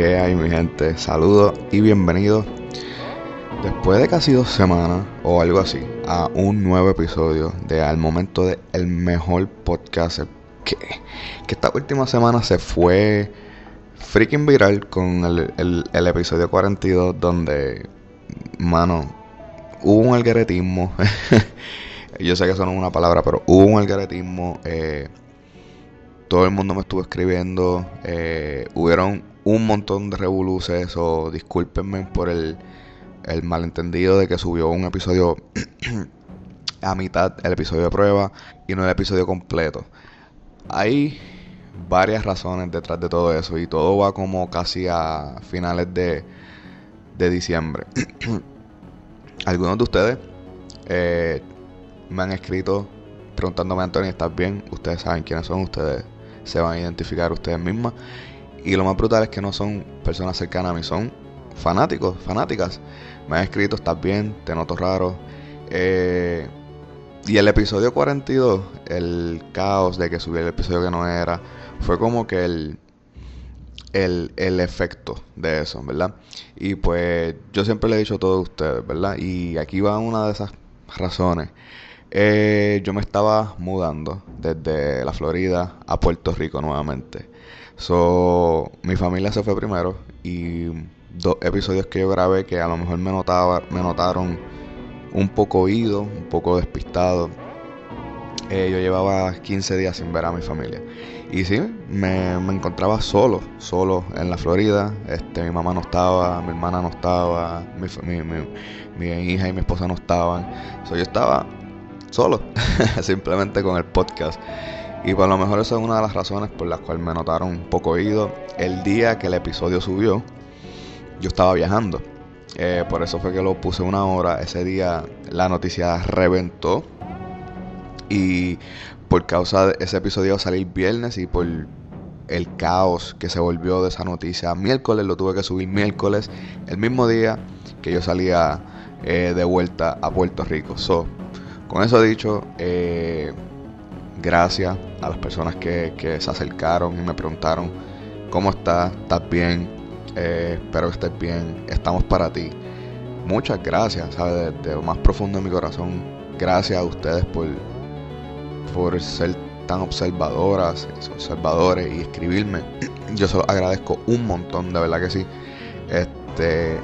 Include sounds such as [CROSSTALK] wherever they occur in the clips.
¿Qué hay mi gente? Saludos y bienvenidos después de casi dos semanas o algo así a un nuevo episodio de Al momento de el mejor podcast que, que esta última semana se fue freaking viral con el, el- episodio 42 donde, mano, hubo un algoritmo. [LAUGHS] Yo sé que eso no es una palabra, pero hubo un algoritmo. eh, todo el mundo me estuvo escribiendo. eh, hubieron un montón de revoluces. O discúlpenme por el, el malentendido de que subió un episodio [CLEARS THROAT] a mitad, el episodio de prueba, y no el episodio completo. Hay varias razones detrás de todo eso y todo va como casi a finales de, de diciembre. [CLEARS THROAT] Algunos de ustedes eh, me han escrito preguntándome, Antonio, ¿estás bien? Ustedes saben quiénes son, ustedes se van a identificar ustedes mismas. Y lo más brutal es que no son personas cercanas a mí, son fanáticos, fanáticas. Me han escrito, ¿estás bien? Te noto raro. Eh, y el episodio 42, el caos de que subiera el episodio que no era, fue como que el, el, el efecto de eso, ¿verdad? Y pues yo siempre le he dicho a todos ustedes, ¿verdad? Y aquí va una de esas razones. Eh, yo me estaba mudando desde la Florida a Puerto Rico nuevamente. So, mi familia se fue primero y dos episodios que yo grabé que a lo mejor me notaba, me notaron un poco oído, un poco despistado. Eh, yo llevaba 15 días sin ver a mi familia. Y sí, me, me encontraba solo, solo en la Florida. Este, mi mamá no estaba, mi hermana no estaba, mi, mi- mi hija y mi esposa no estaban. So, yo estaba solo, [LAUGHS] simplemente con el podcast. Y por lo mejor esa es una de las razones por las cuales me notaron un poco oído. El día que el episodio subió, yo estaba viajando. Eh, por eso fue que lo puse una hora. Ese día la noticia reventó. Y por causa de ese episodio salir viernes y por el caos que se volvió de esa noticia. Miércoles lo tuve que subir miércoles, el mismo día que yo salía eh, de vuelta a Puerto Rico. So, con eso dicho, eh, gracias a las personas que, se acercaron y me preguntaron cómo estás, estás bien, Eh, espero que estés bien, estamos para ti. Muchas gracias, ¿sabes? Desde lo más profundo de mi corazón, gracias a ustedes por, por ser tan observadoras, observadores y escribirme. [CLEARS THROAT] Yo se los agradezco un montón, de verdad que sí. Este,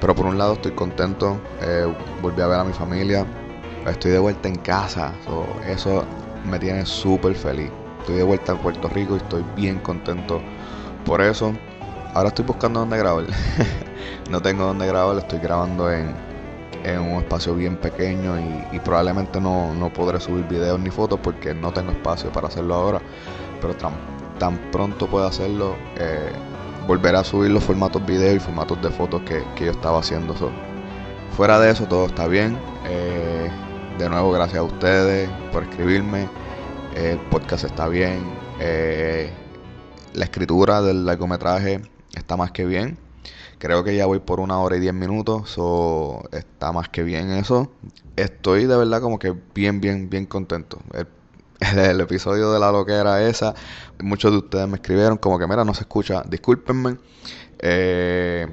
pero por un lado estoy contento, eh, volví a ver a mi familia, estoy de vuelta en casa, so, eso me tiene súper feliz. Estoy de vuelta en Puerto Rico y estoy bien contento por eso. Ahora estoy buscando dónde grabar. [LAUGHS] no tengo dónde grabar, estoy grabando en, en un espacio bien pequeño y, probablemente no, no podré subir videos ni fotos porque no tengo espacio para hacerlo ahora. Pero tan, tan pronto pueda hacerlo, eh, volveré a subir los formatos video y formatos de fotos que, que yo estaba haciendo. So, fuera de eso, todo está bien. Eh, de nuevo, gracias a ustedes por escribirme. El podcast está bien. Eh, la escritura del largometraje está más que bien. Creo que ya voy por una hora y diez minutos. So, está más que bien eso. Estoy de verdad como que bien, bien, bien contento. El, [LAUGHS] el episodio de la loquera esa. Muchos de ustedes me escribieron como que mira, no se escucha. Discúlpenme. Eh,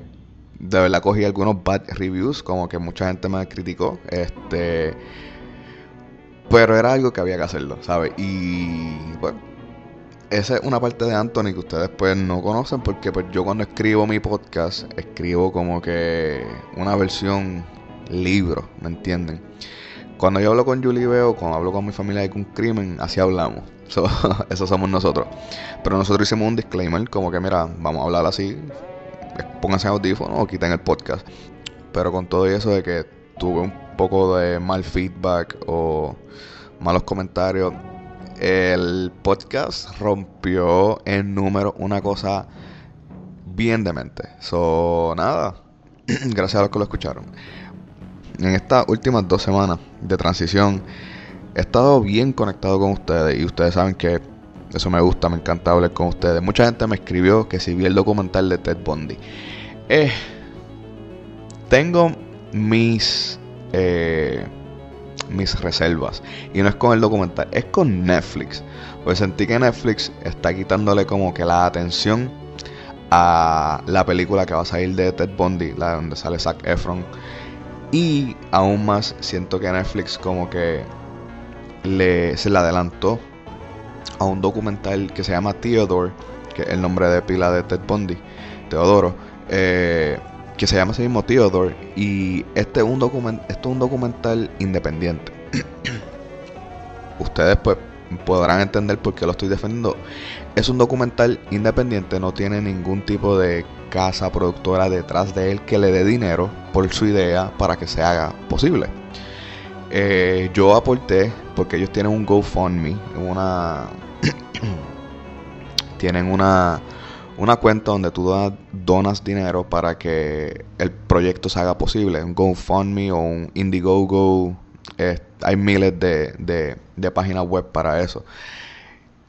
de verdad cogí algunos bad reviews. Como que mucha gente me criticó. Este. Pero era algo que había que hacerlo, ¿sabes? Y bueno, esa es una parte de Anthony que ustedes pues no conocen porque pues yo cuando escribo mi podcast escribo como que una versión libro, ¿me entienden? Cuando yo hablo con Julie veo, cuando hablo con mi familia de un crimen, así hablamos. [LAUGHS] So, eso somos nosotros. Pero nosotros hicimos un disclaimer como que mira, vamos a hablar así, pónganse audífonos o quiten el podcast. Pero con todo eso de que tuve un poco de mal feedback o malos comentarios, el podcast rompió en número una cosa bien demente. So, nada, [CLEARS THROAT] gracias a los que lo escucharon. En estas últimas dos semanas de transición, he estado bien conectado con ustedes y ustedes saben que eso me gusta, me encanta hablar con ustedes. Mucha gente me escribió que si vi el documental de Ted Bundy. Eh, tengo mis eh, mis reservas y no es con el documental, es con Netflix. Pues sentí que Netflix está quitándole como que la atención a la película que va a salir de Ted Bundy, la donde sale Zac Efron. Y aún más siento que Netflix como que le, se le adelantó a un documental que se llama Theodore, que es el nombre de pila de Ted Bundy, Teodoro, eh, que se llama ese mismo Theodore, y este es un, document, esto es un documental independiente. [CLEARS THROAT] Ustedes pues podrán entender por qué lo estoy defendiendo. Es un documental independiente, no tiene ningún tipo de casa productora detrás de él que le dé dinero por su idea para que se haga posible. Eh, yo aporté, porque ellos tienen un GoFundMe, una. [CLEARS THROAT] tienen una, una cuenta donde tú donas dinero para que el proyecto se haga posible. Un GoFundMe o un Indiegogo. hay miles de, de, de páginas web para eso.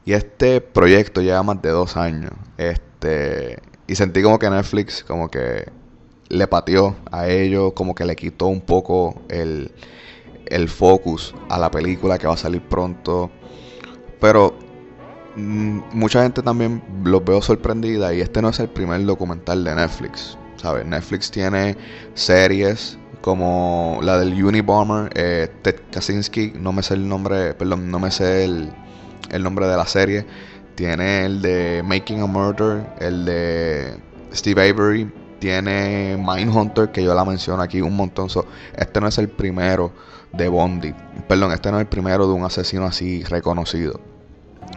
Y este proyecto lleva más de dos años. Este. Y sentí como que Netflix como que le pateó a ellos, como que le quitó un poco el, el focus a la película que va a salir pronto. Pero mucha gente también los veo sorprendida y este no es el primer documental de Netflix. ¿sabes? Netflix tiene series como la del Unibomber, eh, Ted Kaczynski, no me sé el nombre, perdón, no me sé el, el nombre de la serie. Tiene el de Making a Murder, el de Steve Avery, tiene Mindhunter, que yo la menciono aquí un montón. este no es el primero de Bondi. Perdón, este no es el primero de un asesino así reconocido.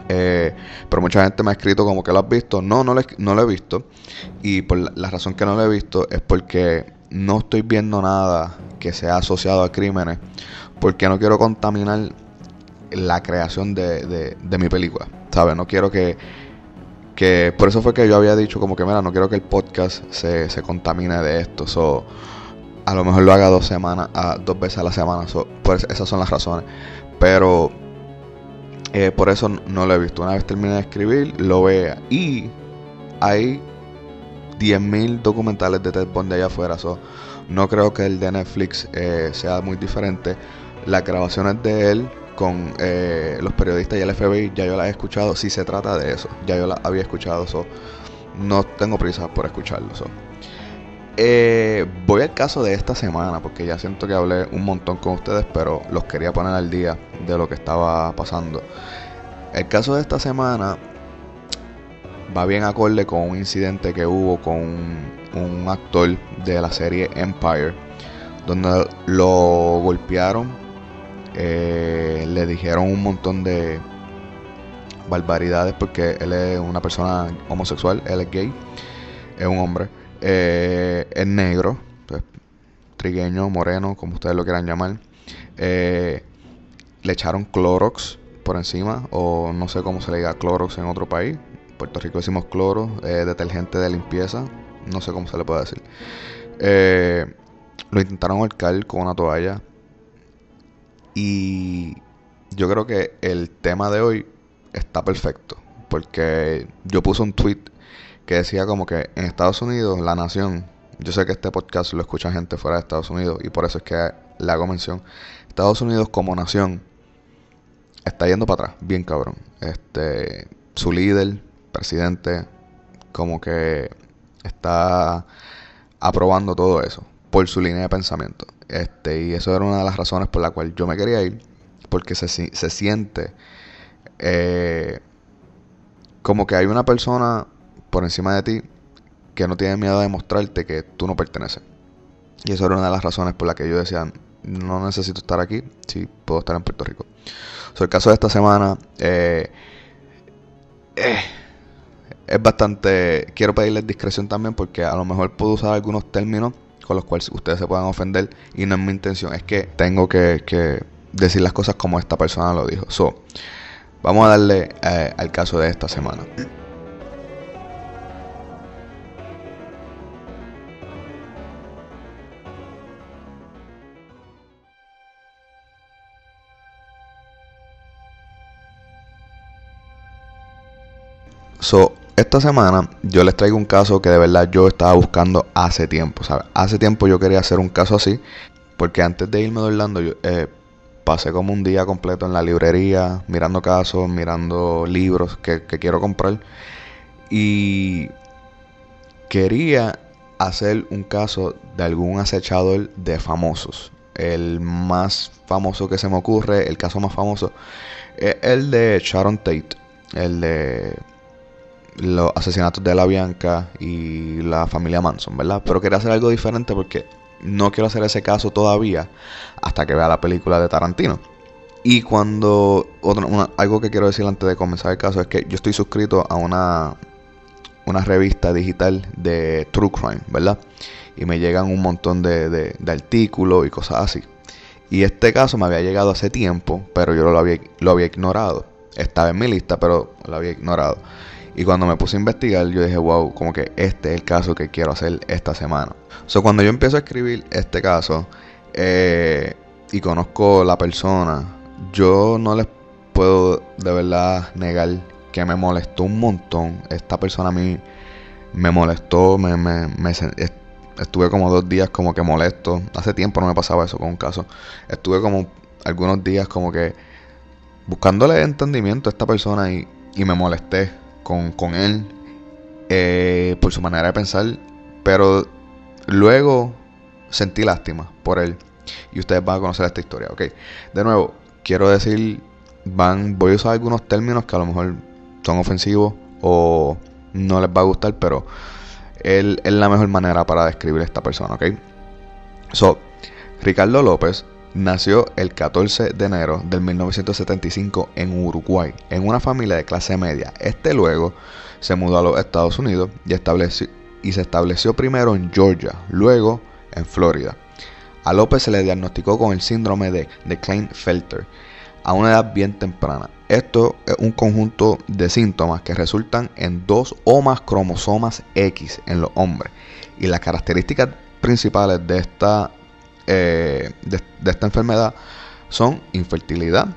Eh, pero mucha gente me ha escrito como que lo has visto. No, no, no lo he visto. Y por la, razón que no lo he visto es porque no estoy viendo nada que sea asociado a crímenes. Porque no quiero contaminar la creación de, de, mi película. ¿Sabes? No quiero que, que... Por eso fue que yo había dicho como que, mira, no quiero que el podcast se, se contamine de esto. So, a lo mejor lo haga dos semanas, a, dos veces a la semana. pues esas son las razones. Pero eh, por eso no lo he visto. Una vez termine de escribir, lo vea. Y hay 10.000 documentales de Ted Bundy allá afuera. So, no creo que el de Netflix eh, sea muy diferente. Las grabaciones de él con eh, los periodistas y el FBI ya yo las he escuchado. Si se trata de eso, ya yo las había escuchado. So, no tengo prisa por escucharlo. Eh, voy al caso de esta semana, porque ya siento que hablé un montón con ustedes, pero los quería poner al día de lo que estaba pasando. El caso de esta semana va bien acorde con un incidente que hubo con un, actor de la serie Empire, donde lo golpearon, eh, le dijeron un montón de barbaridades porque él es una persona homosexual, él es gay, es un hombre eh, es negro, pues, trigueño, moreno, como ustedes lo quieran llamar. Eh, le echaron Clorox por encima, o no sé cómo se le diga Clorox en otro país. En Puerto Rico decimos cloro, eh, detergente de limpieza, no sé cómo se le puede decir. Eh, lo intentaron ahorcar con una toalla. Y yo creo que el tema de hoy está perfecto. Porque yo puse un tweet que decía como que en Estados Unidos, la nación, yo sé que este podcast lo escucha gente fuera de Estados Unidos y por eso es que le hago mención. Estados Unidos como nación está yendo para atrás, bien cabrón. Este, su líder, presidente, como que está aprobando todo eso por su línea de pensamiento. Este, y eso era una de las razones por la cual yo me quería ir, porque se, se siente eh, como que hay una persona por encima de ti que no tiene miedo de demostrarte que tú no perteneces. Y eso era una de las razones por las que yo decía, no necesito estar aquí si puedo estar en Puerto Rico. So, el caso de esta semana eh, eh, es bastante... Quiero pedirles discreción también porque a lo mejor puedo usar algunos términos con los cuales ustedes se puedan ofender y no es mi intención, es que tengo que, decir las cosas como esta persona lo dijo. So, vamos a darle eh, al caso de esta semana. Esta semana yo les traigo un caso que de verdad yo estaba buscando hace tiempo, ¿sabes? Hace tiempo yo quería hacer un caso así, porque antes de irme de Orlando yo eh, pasé como un día completo en la librería, mirando casos, mirando libros que, que quiero comprar, y quería hacer un caso de algún acechador de famosos. El más famoso que se me ocurre, el caso más famoso, es el de Sharon Tate, el de los asesinatos de la Bianca y la familia Manson, ¿verdad? Pero quería hacer algo diferente porque no quiero hacer ese caso todavía hasta que vea la película de Tarantino. Y cuando otro- algo que quiero decir antes de comenzar el caso es que yo estoy suscrito a una una revista digital de True Crime, ¿verdad? Y me llegan un montón de, de- de artículos y cosas así. Y este caso me había llegado hace tiempo, pero yo lo había, lo había ignorado. Estaba en mi lista, pero lo había ignorado. Y cuando me puse a investigar, yo dije, wow, como que este es el caso que quiero hacer esta semana. So, cuando yo empiezo a escribir este caso eh, y conozco la persona, yo no les puedo de verdad negar que me molestó un montón. Esta persona a mí me molestó, me, me- me estuve como dos días como que molesto. Hace tiempo no me pasaba eso con un caso. Estuve como algunos días como que buscándole entendimiento a esta persona y, y me molesté con, con él eh, por su manera de pensar. Pero luego sentí lástima por él. Y ustedes van a conocer esta historia, ¿ok? De nuevo, quiero decir, van, voy a usar algunos términos que a lo mejor son ofensivos o no les va a gustar, pero él es la mejor manera para describir a esta persona, ¿ok? So, Ricardo López nació el 14 de enero del 1975 en Uruguay, en una familia de clase media. Este luego se mudó a los Estados Unidos y se estableció primero en Georgia, luego en Florida. A López se le diagnosticó con el síndrome de, de Klinefelter a una edad bien temprana. Esto es un conjunto de síntomas que resultan en dos o más cromosomas X en los hombres. Y las características principales de esta, eh, de, esta enfermedad son infertilidad,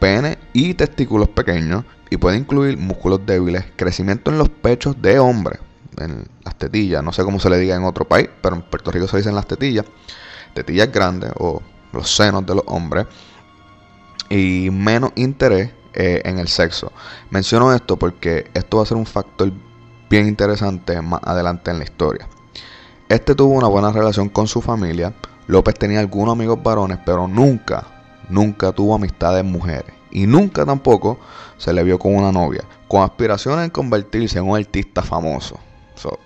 pene y testículos pequeños. Y puede incluir músculos débiles, crecimiento en los pechos de hombres, en las tetillas, no sé cómo se le diga en otro país, pero en Puerto Rico se dicen las tetillas, tetillas grandes o los senos de los hombres y menos interés eh, en el sexo. Menciono esto porque esto va a ser un factor bien interesante más adelante en la historia. Este tuvo una buena relación con su familia. López tenía algunos amigos varones, pero nunca, nunca tuvo amistades mujeres. Y nunca tampoco se le vio con una novia, con aspiraciones en convertirse en un artista famoso. So,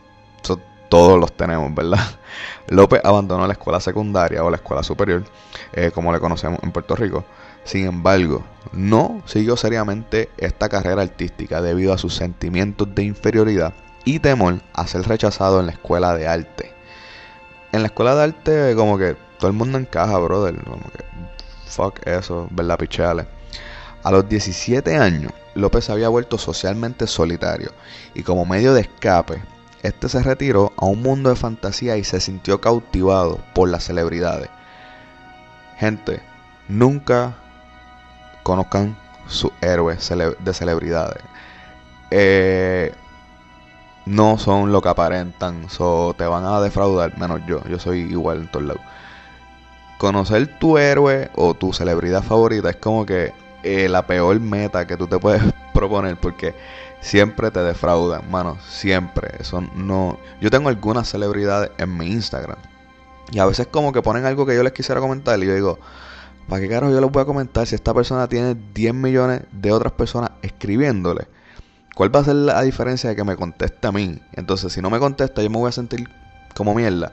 so, todos los tenemos, ¿verdad? [LAUGHS] López abandonó la escuela secundaria o la escuela superior, eh, como le conocemos en Puerto Rico. Sin embargo, no siguió seriamente esta carrera artística debido a sus sentimientos de inferioridad y temor a ser rechazado en la escuela de arte. En la escuela de arte, como que todo el mundo encaja, brother. Como que, fuck eso, ¿verdad, pichales? A los 17 años, López había vuelto socialmente solitario y como medio de escape, este se retiró a un mundo de fantasía y se sintió cautivado por las celebridades. Gente, nunca conozcan sus héroes de celebridades. Eh, no son lo que aparentan, so te van a defraudar, menos yo, yo soy igual en todos lados. Conocer tu héroe o tu celebridad favorita es como que eh, la peor meta que tú te puedes [LAUGHS] proponer porque siempre te defraudan, mano, siempre. Eso no. Yo tengo algunas celebridades en mi Instagram y a veces como que ponen algo que yo les quisiera comentar y yo digo, ¿para qué carajo yo les voy a comentar si esta persona tiene 10 millones de otras personas escribiéndole? ¿Cuál va a ser la diferencia de que me conteste a mí? Entonces, si no me contesta, yo me voy a sentir como mierda.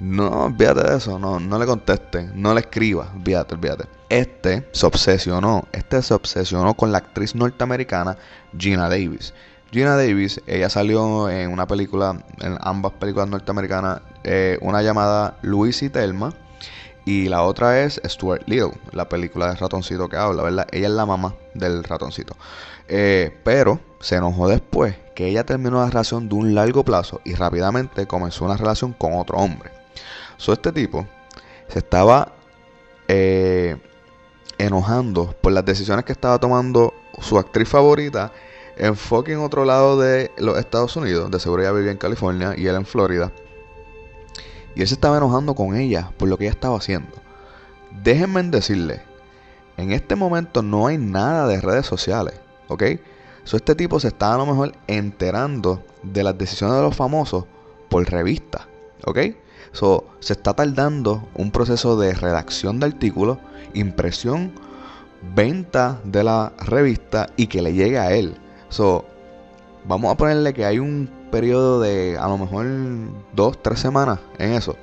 No, olvídate de eso, no, no le conteste, no le escriba, olvídate, olvídate. Este se obsesionó, este se obsesionó con la actriz norteamericana Gina Davis. Gina Davis, ella salió en una película, en ambas películas norteamericanas, eh, una llamada Luis y Telma. Y la otra es Stuart Little, la película de ratoncito que habla, ¿verdad? Ella es la mamá del ratoncito. Eh, pero se enojó después que ella terminó la relación de un largo plazo y rápidamente comenzó una relación con otro hombre. So, este tipo se estaba eh, enojando por las decisiones que estaba tomando su actriz favorita en otro lado de los Estados Unidos. De seguro ella vivía en California y él en Florida. Y él se estaba enojando con ella por lo que ella estaba haciendo. Déjenme decirle, en este momento no hay nada de redes sociales, ¿ok? So, este tipo se está a lo mejor enterando de las decisiones de los famosos por revista, ¿ok? So, se está tardando un proceso de redacción de artículos, impresión, venta de la revista y que le llegue a él. So, vamos a ponerle que hay un periodo de a lo mejor dos, tres semanas en eso.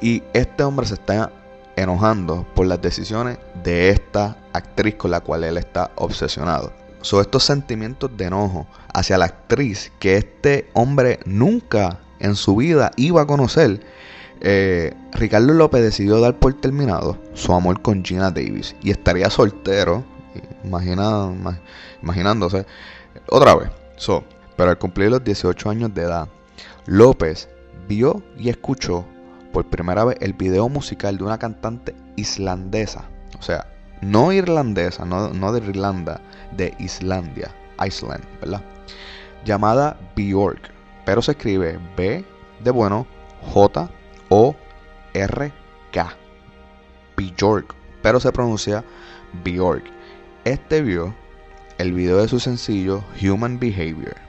Y este hombre se está enojando por las decisiones de esta actriz con la cual él está obsesionado. Son estos sentimientos de enojo hacia la actriz que este hombre nunca en su vida iba a conocer. Eh, Ricardo López decidió dar por terminado su amor con Gina Davis y estaría soltero, imagina, imaginándose, otra vez. So, pero al cumplir los 18 años de edad, López vio y escuchó por primera vez el video musical de una cantante islandesa. O sea, no irlandesa, no, de Irlanda, de Islandia, Iceland, ¿verdad? Llamada Bjork, pero se escribe B de bueno, J O R K. Bjork, pero se pronuncia Bjork. Este vio el video de su sencillo Human Behavior.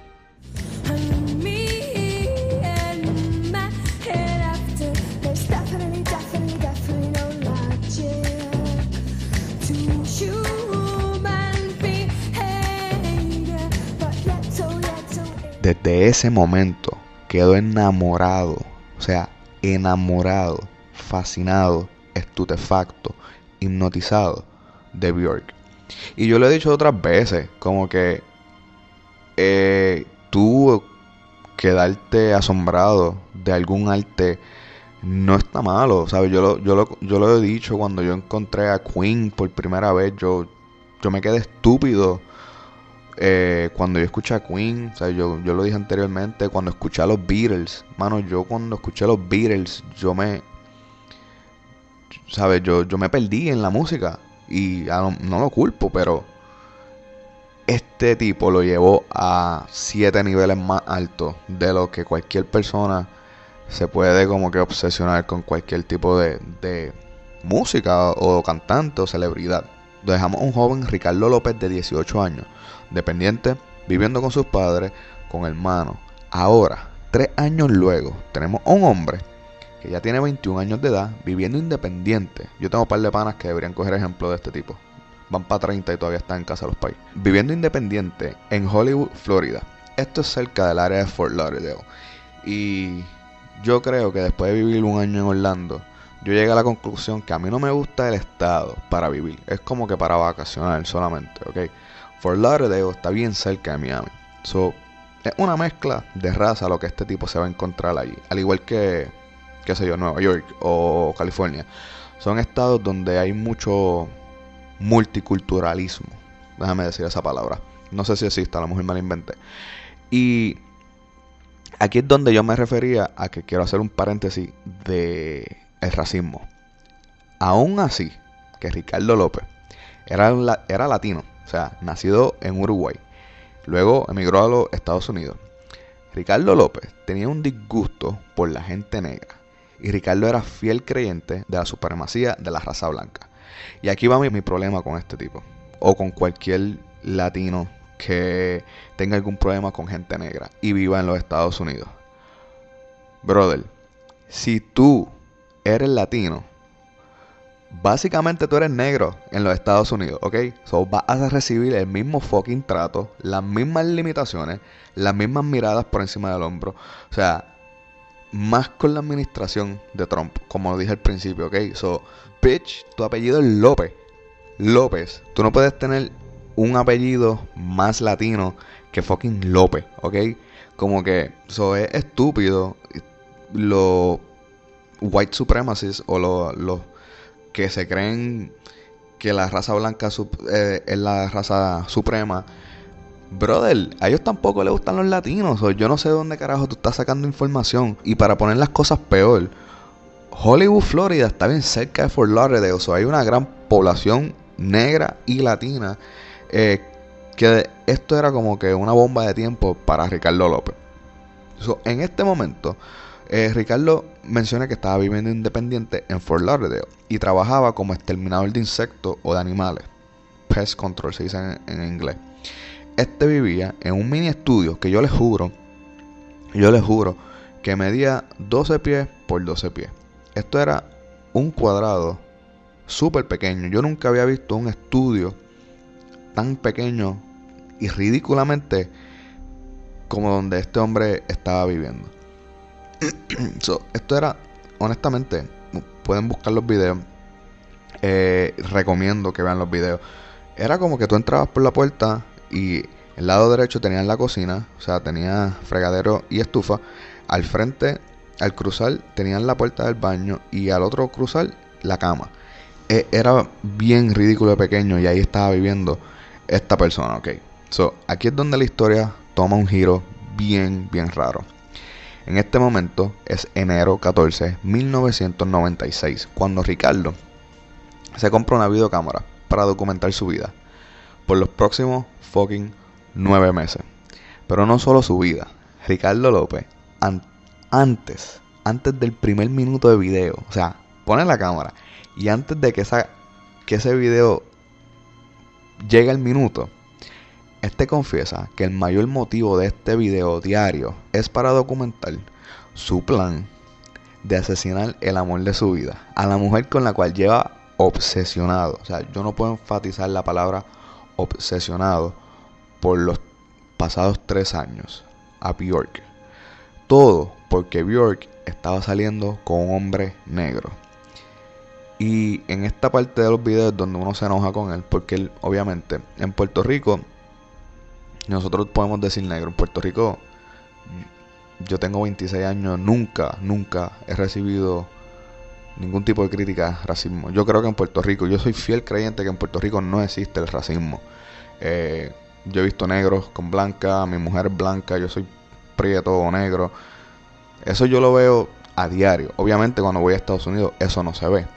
Desde ese momento quedó enamorado, o sea, enamorado, fascinado, estupefacto, hipnotizado de Bjork. Y yo lo he dicho otras veces, como que eh, tú quedarte asombrado de algún arte no está malo, ¿sabes? Yo lo, yo, lo, yo lo he dicho cuando yo encontré a Queen por primera vez, yo, yo me quedé estúpido eh, cuando yo escuché a Queen, o sea, yo, yo lo dije anteriormente, cuando escuché a los Beatles, mano, yo cuando escuché a los Beatles, yo me, ¿sabes? Yo, yo me perdí en la música y no, lo culpo, pero este tipo lo llevó a siete niveles más altos de lo que cualquier persona se puede como que obsesionar con cualquier tipo de, de música o cantante o celebridad. Dejamos un joven Ricardo López de 18 años dependiente, viviendo con sus padres, con hermanos. Ahora, tres años luego, tenemos un hombre que ya tiene 21 años de edad, viviendo independiente. Yo tengo un par de panas que deberían coger ejemplo de este tipo. Van para 30 y todavía están en casa los pais. Viviendo independiente en Hollywood, Florida. Esto es cerca del área de Fort Lauderdale. Y yo creo que después de vivir un año en Orlando, yo llegué a la conclusión que a mí no me gusta el estado para vivir. Es como que para vacacionar solamente, ¿ok? Fort Lauderdale está bien cerca de Miami. So, es una mezcla de raza lo que este tipo se va a encontrar allí. Al igual que, qué sé yo, Nueva York o California. Son estados donde hay mucho multiculturalismo. Déjame decir esa palabra. No sé si existe, a lo mejor me la inventé. Y aquí es donde yo me refería a que quiero hacer un paréntesis de el racismo. Aún así, que Ricardo López era, era latino o sea, nacido en Uruguay. Luego emigró a los Estados Unidos. Ricardo López tenía un disgusto por la gente negra. Y Ricardo era fiel creyente de la supremacía de la raza blanca. Y aquí va mi, mi problema con este tipo. O con cualquier latino que tenga algún problema con gente negra y viva en los Estados Unidos. Brother, si tú eres latino básicamente tú eres negro en los Estados Unidos, ¿ok? So vas a recibir el mismo fucking trato, las mismas limitaciones, las mismas miradas por encima del hombro. O sea, más con la administración de Trump, como lo dije al principio, ¿ok? So, bitch, tu apellido es López. López. Tú no puedes tener un apellido más latino que fucking López, ¿ok? Como que eso es estúpido. Los white supremacists o los, los que se creen que la raza blanca eh, es la raza suprema. Brother, a ellos tampoco les gustan los latinos. O yo no sé de dónde carajo tú estás sacando información. Y para poner las cosas peor, Hollywood, Florida está bien cerca de Fort Lauderdale. O sea, hay una gran población negra y latina. eh, que esto era como que una bomba de tiempo para Ricardo López. So, en este momento, eh, Ricardo menciona que estaba viviendo independiente en Fort Lauderdale y trabajaba como exterminador de insectos o de animales. Pest control se dice en, en inglés. Este vivía en un mini estudio que yo les juro, yo les juro, que medía 12 pies por 12 pies. Esto era un cuadrado súper pequeño. Yo nunca había visto un estudio tan pequeño y ridículamente como donde este hombre estaba viviendo. [CLEARS THROAT] So, esto era, honestamente, pueden buscar los videos. Eh, recomiendo que vean los videos. Era como que tú entrabas por la puerta y el lado derecho tenían la cocina, o sea, tenía fregadero y estufa. Al frente, al cruzar, tenían la puerta del baño y al otro cruzar, la cama. Eh, era bien ridículo de pequeño y ahí estaba viviendo esta persona, ok. So, aquí es donde la historia toma un giro bien, bien raro. En este momento es enero 14, 1996, cuando Ricardo se compra una videocámara para documentar su vida por los próximos fucking nueve meses. Pero no solo su vida. Ricardo López, an- antes, antes del primer minuto de video, o sea, pone la cámara y antes de que, esa, que ese video llegue al minuto, este confiesa que el mayor motivo de este video diario es para documentar su plan de asesinar el amor de su vida, a la mujer con la cual lleva obsesionado. O sea, yo no puedo enfatizar la palabra obsesionado por los pasados tres años a Bjork. Todo porque Bjork estaba saliendo con un hombre negro. Y en esta parte de los videos donde uno se enoja con él, porque él, obviamente, en Puerto Rico, nosotros podemos decir negro. En Puerto Rico, yo tengo 26 años, nunca, nunca he recibido ningún tipo de crítica racismo. Yo creo que en Puerto Rico, yo soy fiel creyente que en Puerto Rico no existe el racismo. Eh, yo he visto negros con blanca, mi mujer es blanca, yo soy prieto o negro. Eso yo lo veo a diario. Obviamente cuando voy a Estados Unidos eso no se ve.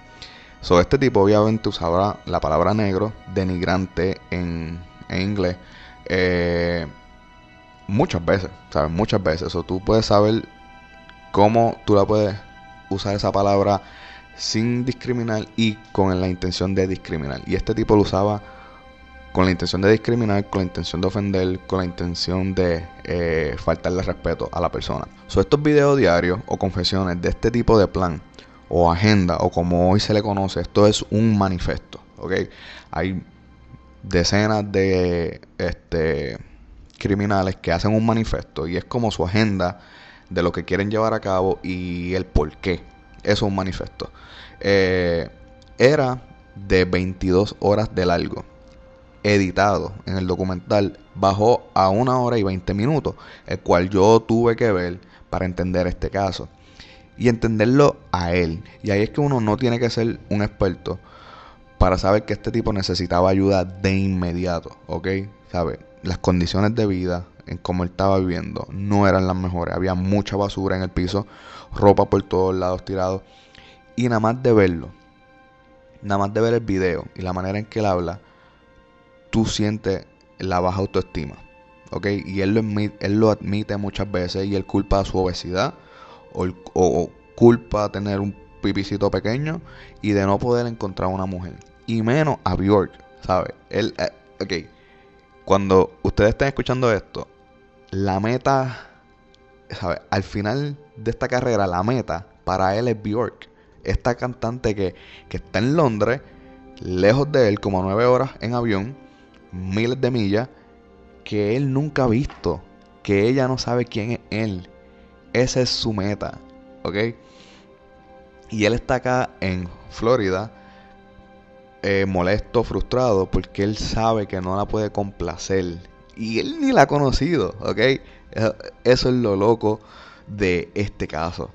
So, este tipo obviamente usaba la palabra negro, denigrante en, en inglés, eh, muchas veces, ¿sabes? Muchas veces. O tú puedes saber cómo tú la puedes usar esa palabra sin discriminar y con la intención de discriminar. Y este tipo lo usaba con la intención de discriminar, con la intención de ofender, con la intención de eh, faltarle respeto a la persona. So, estos videos diarios o confesiones de este tipo de plan o agenda o como hoy se le conoce, esto es un manifiesto, ¿ok? Hay decenas de este, criminales que hacen un manifiesto y es como su agenda de lo que quieren llevar a cabo y el por qué. Eso es un manifiesto. Eh, era de 22 horas de largo. Editado en el documental bajó a una hora y 20 minutos, el cual yo tuve que ver para entender este caso y entenderlo a él. Y ahí es que uno no tiene que ser un experto para saber que este tipo necesitaba ayuda de inmediato, ¿ok? ¿Sabe? Las condiciones de vida en cómo él estaba viviendo no eran las mejores. Había mucha basura en el piso, ropa por todos lados tirado. Y nada más de verlo, nada más de ver el video y la manera en que él habla, tú sientes la baja autoestima, ¿ok? Y él lo admite, él lo admite muchas veces y él culpa a su obesidad o, o culpa a tener un pipicito pequeño y de no poder encontrar una mujer. Y menos a Bjork, ¿sabes? Él, eh, ok, cuando ustedes estén escuchando esto, la meta, ¿sabes? Al final de esta carrera, la meta para él es Bjork. Esta cantante que, que está en Londres, lejos de él, como nueve horas en avión, miles de millas, que él nunca ha visto, que ella no sabe quién es él. Esa es su meta, ¿ok? Y él está acá en Florida, eh, molesto, frustrado, porque él sabe que no la puede complacer Y él ni la ha conocido, ¿ok? Eh, Eso es lo loco de este caso.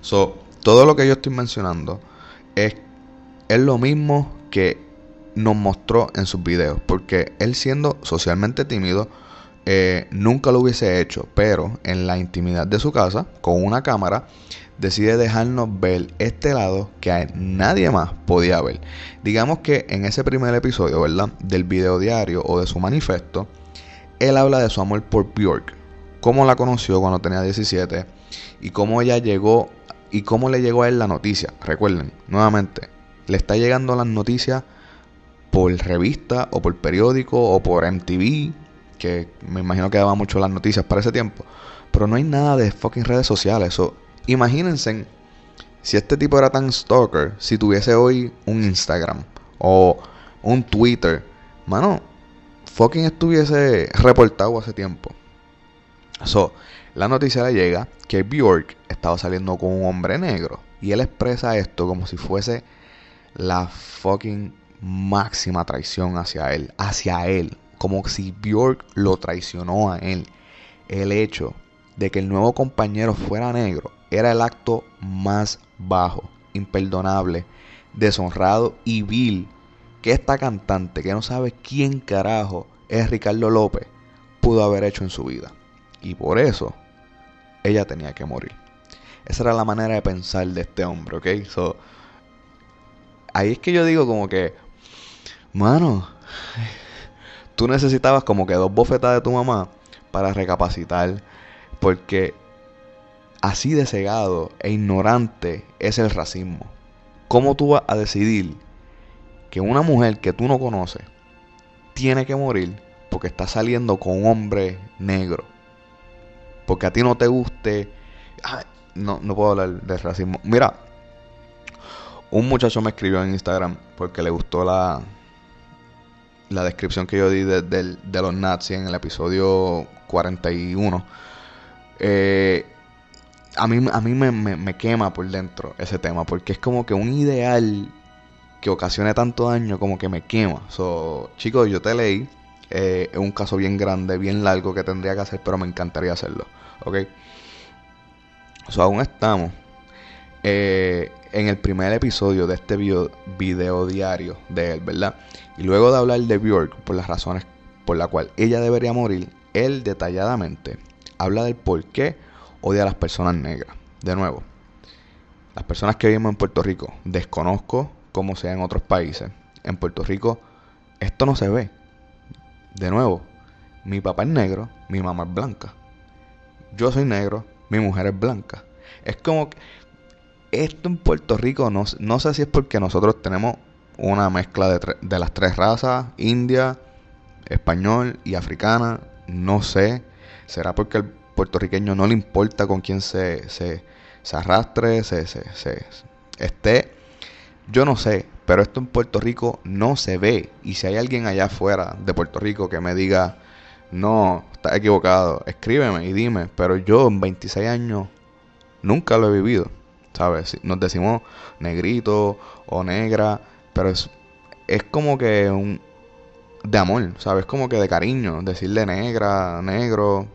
So, todo lo que yo estoy mencionando es, es lo mismo que nos mostró en sus videos. Porque él siendo socialmente tímido, eh, nunca lo hubiese hecho. Pero en la intimidad de su casa, con una cámara, decide dejarnos ver este lado que a nadie más podía ver. Digamos que en ese primer episodio, ¿verdad? Del video diario o de su manifesto, él habla de su amor por Bjork, cómo la conoció cuando tenía 17 y cómo ella llegó y cómo le llegó a él la noticia. Recuerden, nuevamente, le está llegando las noticias por revista o por periódico o por MTV, que me imagino que daba mucho las noticias para ese tiempo. Pero no hay nada de fucking redes sociales. So, imagínense si este tipo era tan stalker, si tuviese hoy un Instagram o un Twitter, mano, fucking estuviese reportado hace tiempo. So, la noticia le llega que Bjork estaba saliendo con un hombre negro. Y él expresa esto como si fuese la fucking máxima traición hacia él. Hacia él. Como si Bjork lo traicionó a él. El hecho de que el nuevo compañero fuera negro era el acto más bajo, imperdonable, deshonrado y vil que esta cantante que no sabe quién carajo es Ricardo López pudo haber hecho en su vida. Y por eso ella tenía que morir. Esa era la manera de pensar de este hombre, ¿ok? So, ahí es que yo digo como que, mano, tú necesitabas como que dos bofetadas de tu mamá para recapacitar, porque así de cegado e ignorante es el racismo. ¿Cómo tú vas a decidir que una mujer que tú no conoces tiene que morir porque está saliendo con un hombre negro? Porque a ti no te guste. Ay, no, no puedo hablar de racismo. Mira, un muchacho me escribió en Instagram porque le gustó la, la descripción que yo di de, de- los nazis en el episodio 41. Eh, a mí, a mí me, me- quema por dentro ese tema porque es como que un ideal que ocasione tanto daño como que me quema. So, chicos, yo te leí. eh, es un caso bien grande, bien largo que tendría que hacer, pero me encantaría hacerlo. ¿Ok? So, aún estamos eh, en el primer episodio de este video, diario de él, ¿verdad? Y luego de hablar de Bjork por las razones por la cual ella debería morir, él detalladamente habla del por qué odia a las personas negras. De nuevo, las personas que vivimos en Puerto Rico, desconozco cómo sea en otros países. En Puerto Rico esto no se ve. De nuevo, mi papá es negro, mi mamá es blanca. Yo soy negro, mi mujer es blanca. Es como que esto en Puerto Rico no, no sé si es porque nosotros tenemos una mezcla de, de las tres razas, india, español y africana, no sé. ¿Será porque al puertorriqueño no le importa con quién se, se, se arrastre, se, se, se esté? Yo no sé, pero esto en Puerto Rico no se ve. Y si hay alguien allá afuera de Puerto Rico que me diga, no, estás equivocado, escríbeme y dime. Pero yo en 26 años nunca lo he vivido. ¿Sabes? Nos decimos negrito o negra, pero es, es como que un de amor, ¿sabes? Como que de cariño, decirle negra, negro.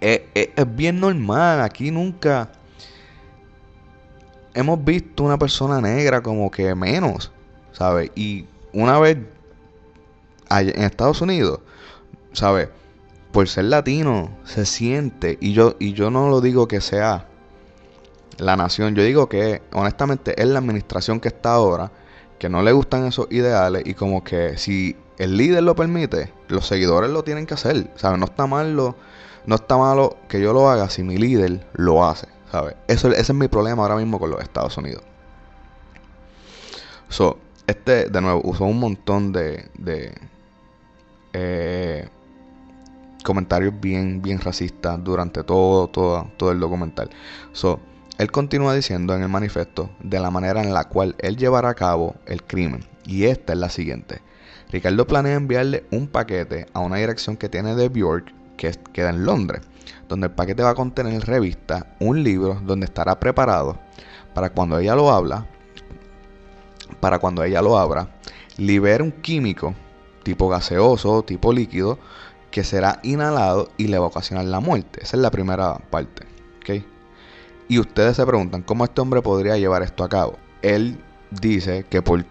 Es, bien normal, aquí nunca hemos visto una persona negra como que menos, ¿sabes? Y una vez en Estados Unidos, ¿sabes? Por ser latino se siente y yo y yo no lo digo que sea la nación, yo digo que honestamente es la administración que está ahora que no le gustan esos ideales y como que si el líder lo permite, los seguidores lo tienen que hacer, ¿sabes? No está malo, no está malo que yo lo haga si mi líder lo hace, ¿sabes? Eso, ese es mi problema ahora mismo con los Estados Unidos. So, este, de nuevo, usó un montón de, de eh, comentarios bien, bien racistas durante todo, todo, todo el documental. So, él continúa diciendo en el manifiesto de la manera en la cual él llevará a cabo el crimen. Y esta es la siguiente. Ricardo planea enviarle un paquete a una dirección que tiene de Bjork, que queda en Londres, donde el paquete va a contener revista, un libro donde estará preparado para cuando ella lo habla, para cuando ella lo abra, libera un químico tipo gaseoso, tipo líquido, que será inhalado y le va a ocasionar la muerte. Esa es la primera parte. ¿ok? Y ustedes se preguntan, ¿cómo este hombre podría llevar esto a cabo? Él dice que por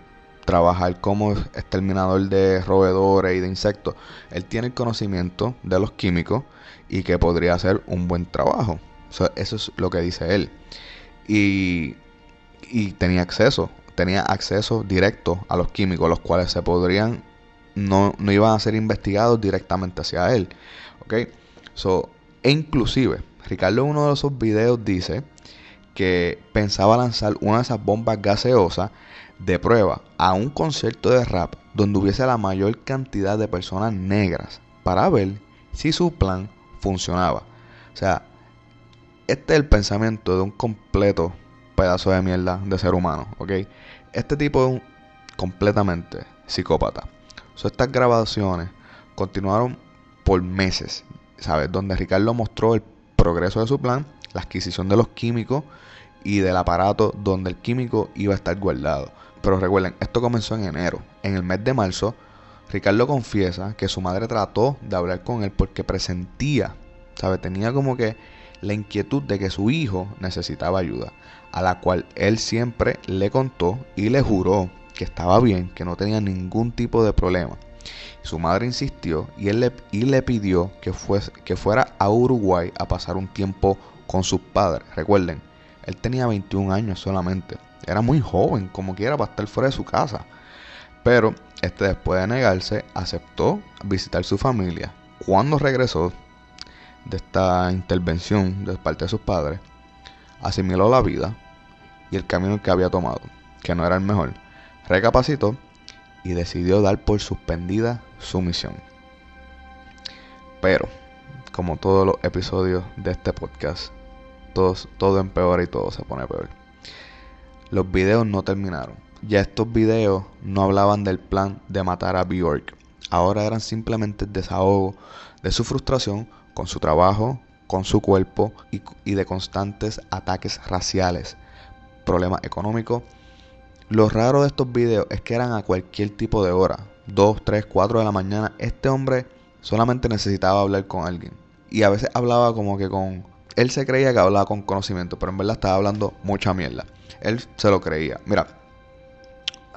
trabajar como exterminador de roedores y de insectos, él tiene el conocimiento de los químicos y que podría hacer un buen trabajo. So, eso es lo que dice él. Y, y tenía acceso, tenía acceso directo a los químicos, los cuales se podrían, no, no iban a ser investigados directamente hacia él. ¿Ok? So, e inclusive, Ricardo en uno de esos videos dice que pensaba lanzar una de esas bombas gaseosas de prueba a un concierto de rap donde hubiese la mayor cantidad de personas negras para ver si su plan funcionaba. O sea, este es el pensamiento de un completo pedazo de mierda de ser humano, ¿ok? Este tipo es un completamente psicópata. So, estas grabaciones continuaron por meses, ¿sabes? Donde Ricardo mostró el progreso de su plan, la adquisición de los químicos y del aparato donde el químico iba a estar guardado. Pero recuerden, esto comenzó en enero. En el mes de marzo, Ricardo confiesa que su madre trató de hablar con él porque presentía, ¿sabe? Tenía como que la inquietud de que su hijo necesitaba ayuda, a la cual él siempre le contó y le juró que estaba bien, que no tenía ningún tipo de problema. Su madre insistió y él le, y le pidió que, que fuera a Uruguay a pasar un tiempo con sus padres. Recuerden, él tenía 21 años solamente. Era muy joven, como quiera, para estar fuera de su casa. Pero este, después de negarse, aceptó visitar su familia. Cuando regresó de esta intervención de parte de sus padres, asimiló la vida y el camino que había tomado, que no era el mejor. Recapacitó y decidió dar por suspendida su misión. Pero, como todos los episodios de este podcast, todos, todo empeora y todo se pone peor. Los videos no terminaron. Ya estos videos no hablaban del plan de matar a Bjork. Ahora eran simplemente desahogo de su frustración con su trabajo, con su cuerpo y, y de constantes ataques raciales, problemas económicos. Lo raro de estos videos es que eran a cualquier tipo de hora, 2, 3, 4 de la mañana. Este hombre solamente necesitaba hablar con alguien. Y a veces hablaba como que con... Él se creía que hablaba con conocimiento, pero en verdad estaba hablando mucha mierda. Él se lo creía. Mira,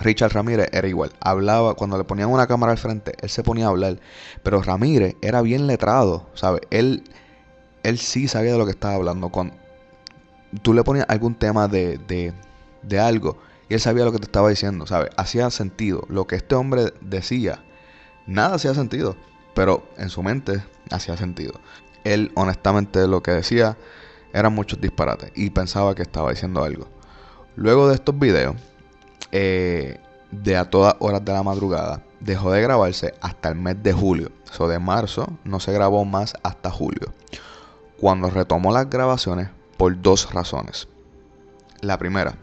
Richard Ramírez era igual. Hablaba, cuando le ponían una cámara al frente, él se ponía a hablar. Pero Ramírez era bien letrado, ¿sabes? Él, él sí sabía de lo que estaba hablando. Con, tú le ponías algún tema de, de, de algo y él sabía lo que te estaba diciendo, ¿sabes? Hacía sentido. Lo que este hombre decía, nada hacía sentido. Pero en su mente hacía sentido. Él, honestamente, lo que decía eran muchos disparates y pensaba que estaba diciendo algo. Luego de estos videos, eh, de a todas horas de la madrugada, dejó de grabarse hasta el mes de julio. Eso de marzo no se grabó más hasta julio. Cuando retomó las grabaciones por dos razones. La primera,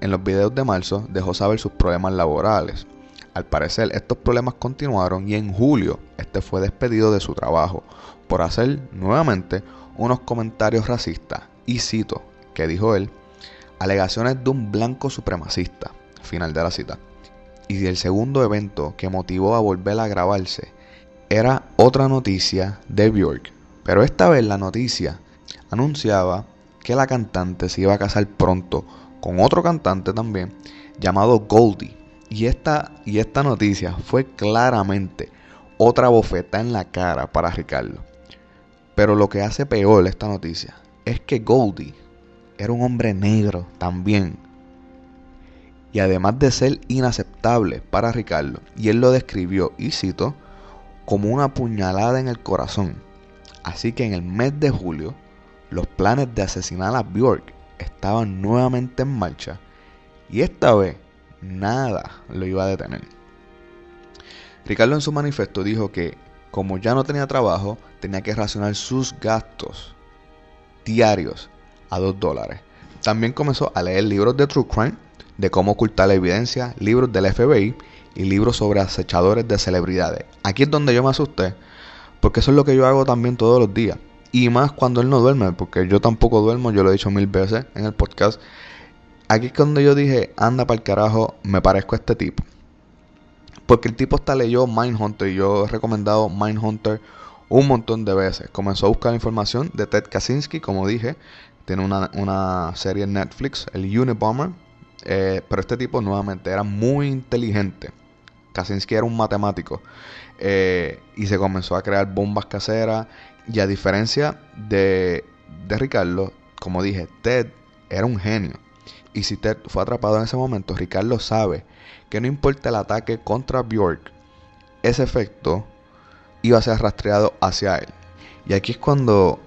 en los videos de marzo dejó saber sus problemas laborales. Al parecer estos problemas continuaron y en julio este fue despedido de su trabajo por hacer nuevamente unos comentarios racistas y cito que dijo él alegaciones de un blanco supremacista. Final de la cita. Y el segundo evento que motivó a volver a grabarse era otra noticia de Bjork. Pero esta vez la noticia anunciaba que la cantante se iba a casar pronto con otro cantante también llamado Goldie. Y esta, y esta noticia fue claramente otra bofeta en la cara para Ricardo. Pero lo que hace peor esta noticia es que Goldie era un hombre negro también. Y además de ser inaceptable para Ricardo, y él lo describió, y cito, como una puñalada en el corazón. Así que en el mes de julio, los planes de asesinar a Bjork estaban nuevamente en marcha, y esta vez nada lo iba a detener. Ricardo en su manifiesto dijo que, como ya no tenía trabajo, tenía que racionar sus gastos diarios a 2 dólares. También comenzó a leer libros de True Crime, de cómo ocultar la evidencia, libros del FBI y libros sobre acechadores de celebridades. Aquí es donde yo me asusté, porque eso es lo que yo hago también todos los días. Y más cuando él no duerme, porque yo tampoco duermo, yo lo he dicho mil veces en el podcast. Aquí es cuando yo dije, anda para el carajo, me parezco a este tipo. porque el tipo hasta leyó Mindhunter y yo he recomendado Mindhunter un montón de veces. Comenzó a buscar información de Ted Kaczynski, como dije. Tiene una, una serie en Netflix, el Unibomber. Eh, pero este tipo nuevamente era muy inteligente. Kaczynski era un matemático. eh, y se comenzó a crear bombas caseras. Y a diferencia de, de Ricardo, como dije, Ted era un genio. Y si Ted fue atrapado en ese momento, Ricardo sabe que no importa el ataque contra Bjork, ese efecto iba a ser rastreado hacia él. Y aquí es cuando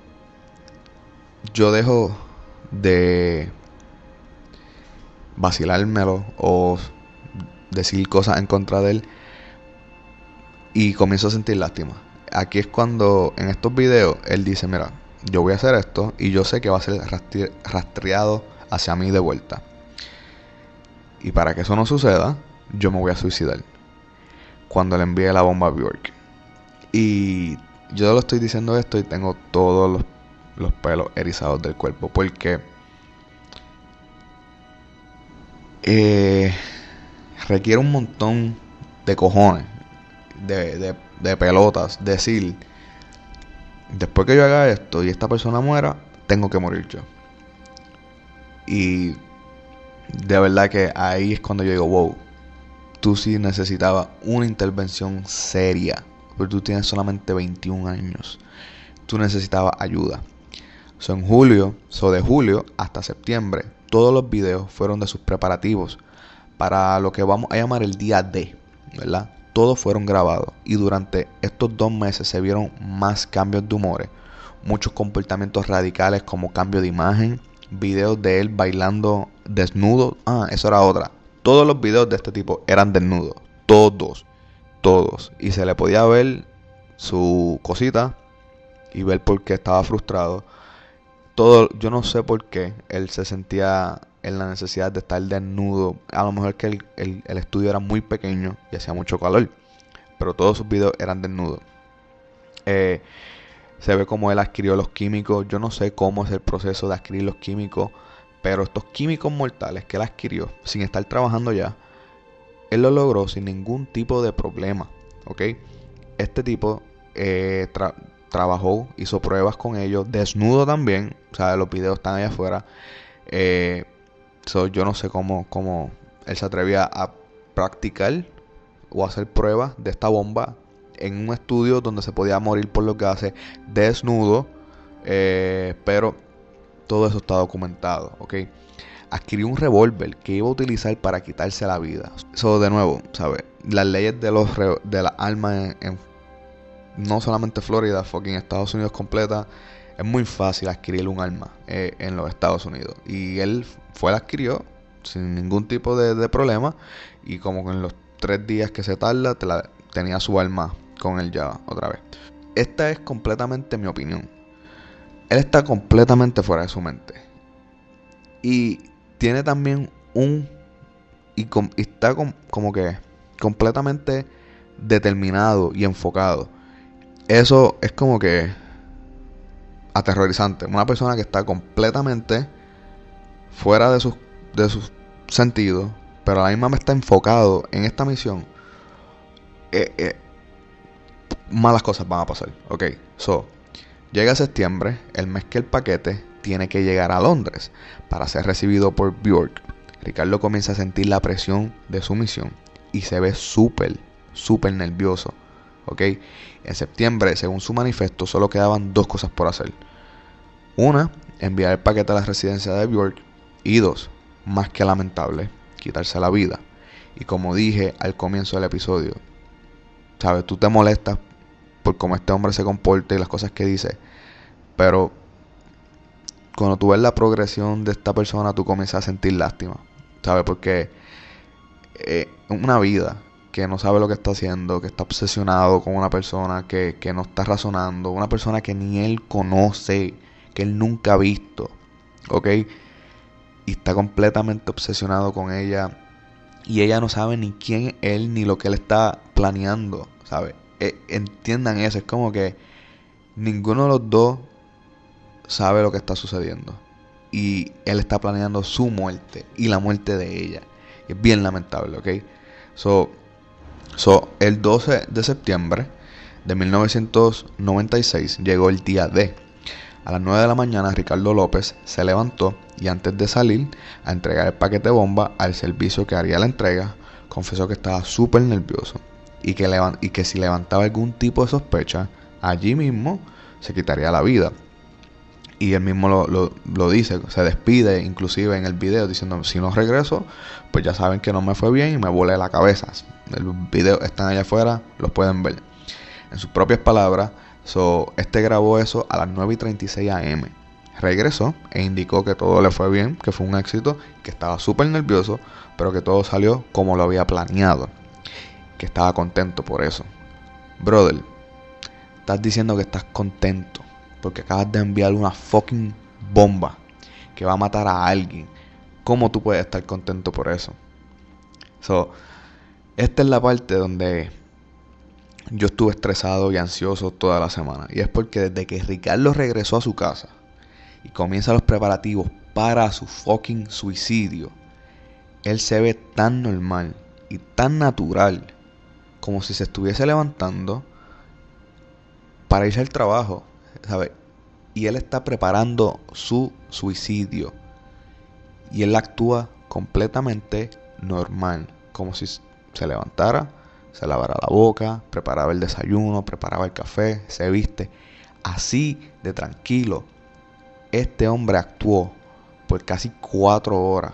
yo dejo de vacilármelo o decir cosas en contra de él y comienzo a sentir lástima. Aquí es cuando en estos videos él dice, mira, yo voy a hacer esto y yo sé que va a ser rastre- rastreado hacia mí de vuelta. Y para que eso no suceda, yo me voy a suicidar. Cuando le envíe la bomba a Bjork. Y yo lo estoy diciendo esto y tengo todos los, los pelos erizados del cuerpo. Porque eh, requiere un montón de cojones, de, de pelotas, decir, después que yo haga esto y esta persona muera, tengo que morir yo. Y de verdad que ahí es cuando yo digo, wow, tú sí necesitabas una intervención seria. Pero tú tienes solamente 21 años. Tú necesitabas ayuda. So, en julio, so de julio hasta septiembre, todos los videos fueron de sus preparativos para lo que vamos a llamar el día D, ¿verdad? Todos fueron grabados y durante estos dos meses se vieron más cambios de humores, muchos comportamientos radicales como cambio de imagen, videos de él bailando desnudo, ah, eso era otra. Todos los videos de este tipo eran desnudos, todos, todos, y se le podía ver su cosita y ver por qué estaba frustrado todo, yo no sé por qué él se sentía en la necesidad de estar desnudo. A lo mejor que el, el- estudio era muy pequeño y hacía mucho calor. Pero todos sus videos eran desnudos. Eh, se ve como él adquirió los químicos. Yo no sé cómo es el proceso de adquirir los químicos. Pero estos químicos mortales que él adquirió sin estar trabajando ya, él lo logró sin ningún tipo de problema. ¿Ok? Este tipo eh, tra- trabajó, hizo pruebas con ellos, desnudo también. O sea, los videos están allá afuera. Eh, so, yo no sé cómo, cómo él se atrevía a practicar o hacer pruebas de esta bomba en un estudio donde se podía morir por los gases desnudo. eh, pero todo eso está documentado, ¿ok? Adquirió un revólver que iba a utilizar para quitarse la vida. Eso de nuevo, ¿sabes? Las leyes de los de las armas en no solamente Florida, fucking Estados Unidos completa, es muy fácil adquirir un arma eh, en los Estados Unidos. Y él fue, la adquirió sin ningún tipo de, de problema. Y como que en los tres días que se tarda, tenía su arma con él ya otra vez. Esta es completamente mi opinión. Él está completamente fuera de su mente. Y tiene también un... Y, com- está com- como que completamente determinado y enfocado. Eso es como que aterrorizante. Una persona que está completamente fuera de sus, de sus sentidos, pero a la misma vez está enfocado en esta misión. Eh, eh, malas cosas van a pasar. Ok, so, llega septiembre, el mes que el paquete tiene que llegar a Londres para ser recibido por Bjork. Ricardo comienza a sentir la presión de su misión y se ve súper, súper nervioso. En septiembre, según su manifiesto, solo quedaban dos cosas por hacer. Una, enviar el paquete a la residencia de Bjork. Y dos, más que lamentable, quitarse la vida. Y como dije al comienzo del episodio, ¿sabes? Tú te molestas por cómo este hombre se comporta y las cosas que dice. Pero cuando tú ves la progresión de esta persona, tú comienzas a sentir lástima. ¿Sabes? Porque eh, una vida que no sabe lo que está haciendo, que está obsesionado con una persona que, que no está razonando, una persona que ni él conoce, que él nunca ha visto, ¿ok? Y está completamente obsesionado con ella y ella no sabe ni quién él ni lo que él está planeando, ¿sabes? Eh, entiendan eso, es como que ninguno de los dos sabe lo que está sucediendo y él está planeando su muerte y la muerte de ella. Es bien lamentable, ¿ok? So, So, el 12 de septiembre de 1996 llegó el día D. A las 9 de la mañana Ricardo López se levantó y antes de salir a entregar el paquete bomba al servicio que haría la entrega, confesó que estaba súper nervioso y que, y que si levantaba algún tipo de sospecha, allí mismo se quitaría la vida. Y él mismo lo, lo, dice, se despide inclusive en el video diciendo, si no regreso, pues ya saben que no me fue bien y me volé la cabeza. El video están allá afuera, los pueden ver. En sus propias palabras, so, este grabó eso a las 9 y 36 am. Regresó e indicó que todo le fue bien, que fue un éxito, que estaba súper nervioso, pero que todo salió como lo había planeado. Que estaba contento por eso. Brother, estás diciendo que estás contento porque acabas de enviar una fucking bomba que va a matar a alguien. ¿Cómo tú puedes estar contento por eso? So, esta es la parte donde yo estuve estresado y ansioso toda la semana. Y es porque desde que Ricardo regresó a su casa y comienza los preparativos para su fucking suicidio, él se ve tan normal y tan natural como si se estuviese levantando para irse al trabajo y él está preparando su suicidio. Y él actúa completamente normal, como si se levantara, se lavara la boca, preparaba el desayuno, preparaba el café, se viste. Así de tranquilo, este hombre actuó por casi cuatro horas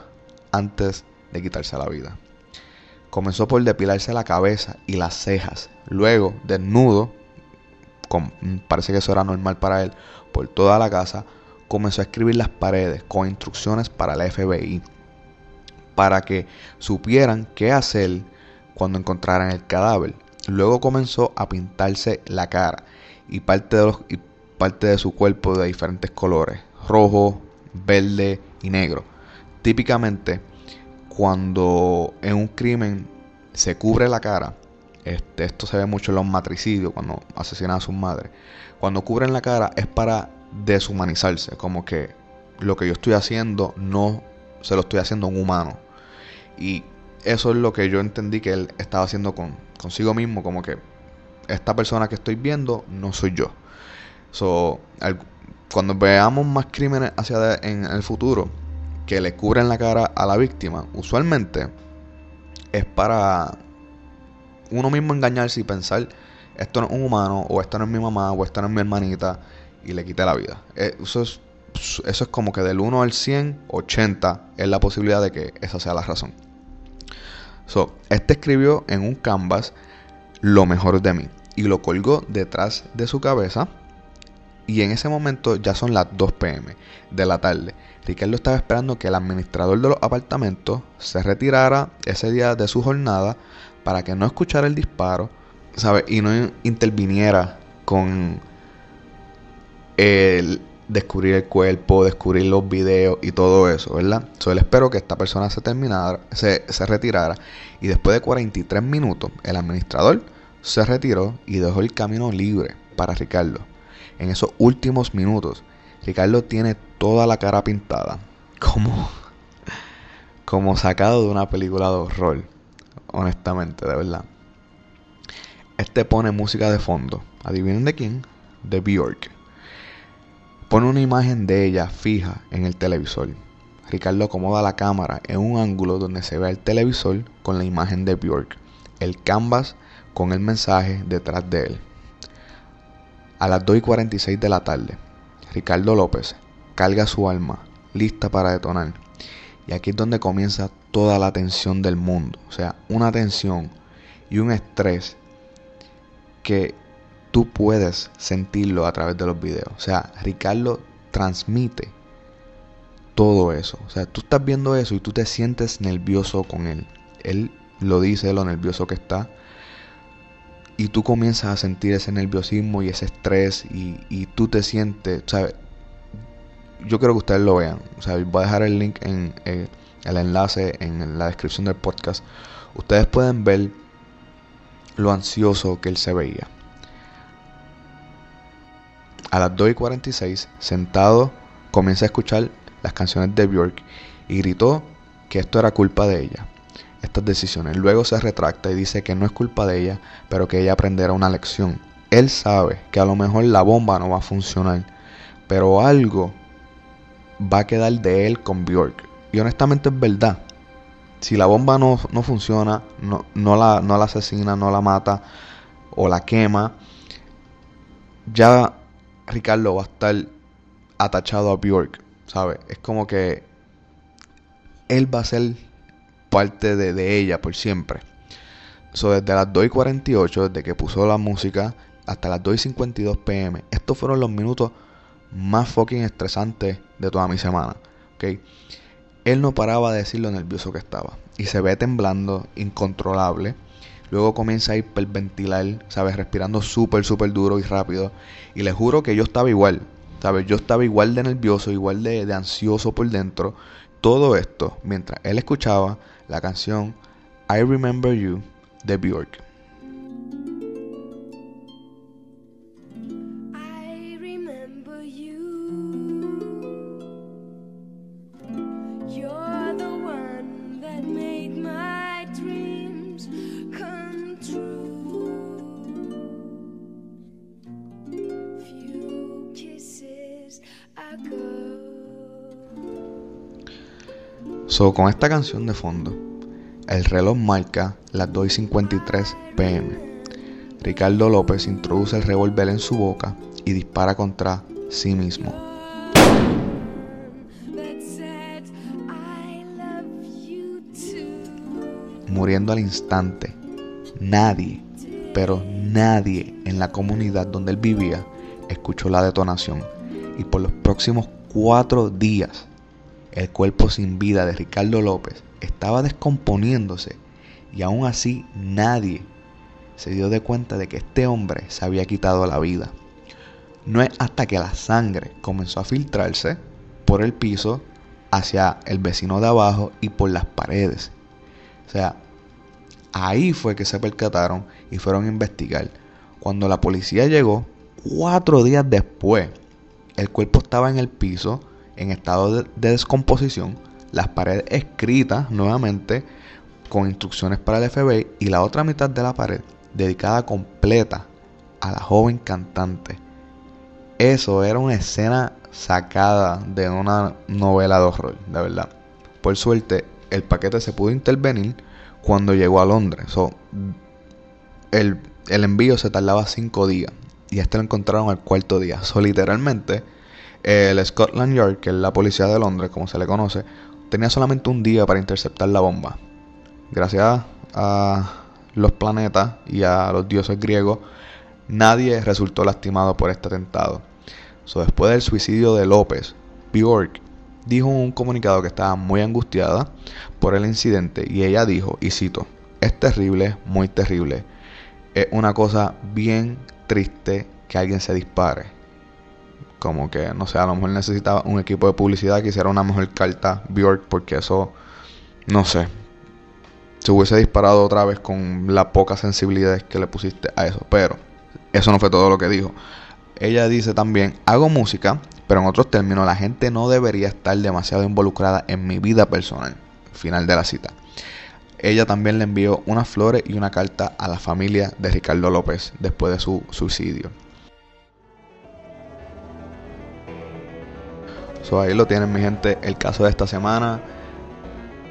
antes de quitarse la vida. Comenzó por depilarse la cabeza y las cejas, luego desnudo parece que eso era normal para él, por toda la casa, comenzó a escribir las paredes con instrucciones para el FBI, para que supieran qué hacer cuando encontraran el cadáver. Luego comenzó a pintarse la cara y parte de, y parte de su cuerpo de diferentes colores, rojo, verde y negro. Típicamente, cuando en un crimen se cubre la cara, este, esto se ve mucho en los matricidios, cuando asesinan a sus madres. Cuando cubren la cara es para deshumanizarse, como que lo que yo estoy haciendo no se lo estoy haciendo a un humano. Y eso es lo que yo entendí que él estaba haciendo con, consigo mismo, como que esta persona que estoy viendo no soy yo. So, cuando veamos más crímenes hacia en el futuro que le cubren la cara a la víctima, usualmente es para uno mismo engañarse y pensar, esto no es un humano, o esto no es mi mamá, o esto no es mi hermanita, y le quite la vida. Eh, eso es, eso es como que del 1 al 100, 80 es la posibilidad de que esa sea la razón. So, este escribió en un canvas lo mejor de mí y lo colgó detrás de su cabeza. Y en ese momento ya son las 2 pm de la tarde. Ricardo estaba esperando que el administrador de los apartamentos se retirara ese día de su jornada para que no escuchara el disparo, ¿sabes? Y no interviniera con el descubrir el cuerpo, descubrir los videos y todo eso, ¿verdad? Solo espero que esta persona se terminara, se, se retirara y después de 43 minutos el administrador se retiró y dejó el camino libre para Ricardo. En esos últimos minutos, Ricardo tiene toda la cara pintada, como, como sacado de una película de horror honestamente, de verdad. Este pone música de fondo. ¿Adivinen de quién? De Bjork. Pone una imagen de ella fija en el televisor. Ricardo acomoda la cámara en un ángulo donde se ve el televisor con la imagen de Bjork, el canvas con el mensaje detrás de él. A las 2 y 46 de la tarde, Ricardo López carga su alma, lista para detonar. Y aquí es donde comienza toda la tensión del mundo. O sea, una tensión y un estrés que tú puedes sentirlo a través de los videos. O sea, Ricardo transmite todo eso. O sea, tú estás viendo eso y tú te sientes nervioso con él. Él lo dice, lo nervioso que está. Y tú comienzas a sentir ese nerviosismo y ese estrés y, tú te sientes, ¿sabes? Yo quiero que ustedes lo vean. O sea, voy a dejar el link en eh, el enlace en la descripción del podcast. Ustedes pueden ver lo ansioso que él se veía. A las 2 y 46, sentado, comienza a escuchar las canciones de Björk y gritó que esto era culpa de ella. estas decisiones. Luego se retracta y dice que no es culpa de ella, pero que ella aprenderá una lección. Él sabe que a lo mejor la bomba no va a funcionar, pero algo va a quedar de él con Bjork. Y honestamente es verdad. Si la bomba no, funciona, no, no, la, no la asesina, no la mata o la quema, ya Ricardo va a estar atachado a Bjork, ¿sabes? Es como que él va a ser parte de, ella por siempre. So, desde las 2 y 48, desde que puso la música, hasta las 2 y 52 pm, estos fueron los minutos más fucking estresantes de toda mi semana. ¿okay? Él no paraba de decir lo nervioso que estaba. Y se ve temblando, incontrolable. Luego comienza a hiperventilar, ¿sabes? Respirando súper, súper duro y rápido. Y le juro que yo estaba igual, ¿sabes? Yo estaba igual de nervioso, igual de, de ansioso por dentro. Todo esto mientras él escuchaba la canción I Remember You de Bjork. Con esta canción de fondo, el reloj marca las 2.53 pm. Ricardo López introduce el revólver en su boca y dispara contra sí mismo. Muriendo al instante, nadie, pero nadie en la comunidad donde él vivía escuchó la detonación y por los próximos cuatro días el cuerpo sin vida de Ricardo López estaba descomponiéndose y aún así nadie se dio de cuenta de que este hombre se había quitado la vida. No es hasta que la sangre comenzó a filtrarse por el piso hacia el vecino de abajo y por las paredes. O sea, ahí fue que se percataron y fueron a investigar. Cuando la policía llegó, cuatro días después, el cuerpo estaba en el piso en estado de, descomposición, las paredes escritas nuevamente con instrucciones para el FBI y la otra mitad de la pared dedicada completa a la joven cantante. Eso era una escena sacada de una novela de horror, de verdad. Por suerte, el paquete se pudo intervenir cuando llegó a Londres. el, el, envío se tardaba cinco días y este lo encontraron al cuarto día. So, literalmente, el Scotland Yard, que es la policía de Londres, como se le conoce, tenía solamente un día para interceptar la bomba. Gracias a los planetas y a los dioses griegos, nadie resultó lastimado por este atentado. después del suicidio de López, Bjork dijo en un comunicado que estaba muy angustiada por el incidente y ella dijo, y cito, es terrible, muy terrible. Es una cosa bien triste que alguien se dispare como que, no sé, a lo mejor necesitaba un equipo de publicidad que hiciera una mejor carta Bjork, porque eso, no sé, se hubiese disparado otra vez con la poca sensibilidad que le pusiste a eso. Pero eso no fue todo lo que dijo. Ella dice también, hago música, pero en otros términos, la gente no debería estar demasiado involucrada en mi vida personal. Final de la cita. Ella también le envió unas flores y una carta a la familia de Ricardo López después de su suicidio. Ahí lo tienen, mi gente. El caso de esta semana.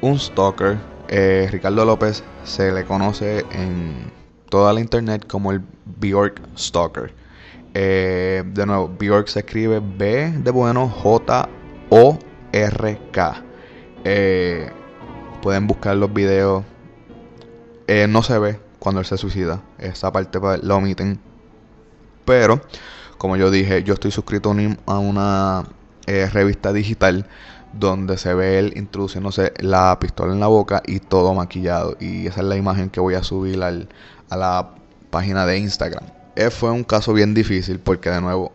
Un stalker. Eh, Ricardo López se le conoce en toda la internet como el Bjork Stalker. Eh, de nuevo, Bjork se escribe B de bueno J O R K. Eh, pueden buscar los videos. no se ve cuando él se suicida. Esa parte lo omiten. Pero, como yo dije, yo estoy suscrito a una eh, revista digital donde se ve él introduciéndose la pistola en la boca y todo maquillado. Y esa es la imagen que voy a subir al, a la página de Instagram. Eh, fue un caso bien difícil porque de nuevo